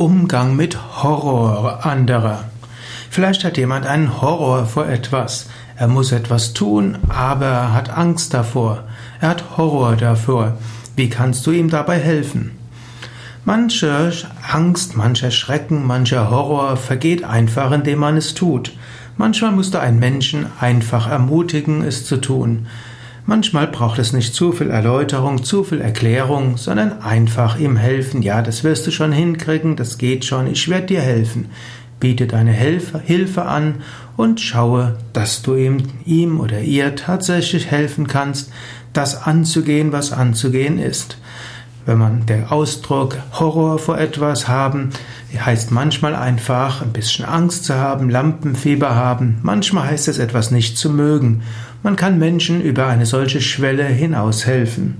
Umgang mit Horror anderer. Vielleicht hat jemand einen Horror vor etwas. Er muss etwas tun, aber er hat Angst davor. Er hat Horror davor. Wie kannst du ihm dabei helfen? Manche Angst, mancher Schrecken, mancher Horror vergeht einfach, indem man es tut. Manchmal musst du einen Menschen einfach ermutigen, es zu tun. Manchmal braucht es nicht zu viel Erläuterung, zu viel Erklärung, sondern einfach ihm helfen. Ja, das wirst du schon hinkriegen, das geht schon, ich werde dir helfen. Biete deine Hilfe an und schaue, dass du ihm, ihm oder ihr tatsächlich helfen kannst, das anzugehen, was anzugehen ist. Wenn man der Ausdruck Horror vor etwas haben, heißt manchmal einfach ein bisschen Angst zu haben, Lampenfieber haben, manchmal heißt es etwas nicht zu mögen. Man kann Menschen über eine solche Schwelle hinaus helfen.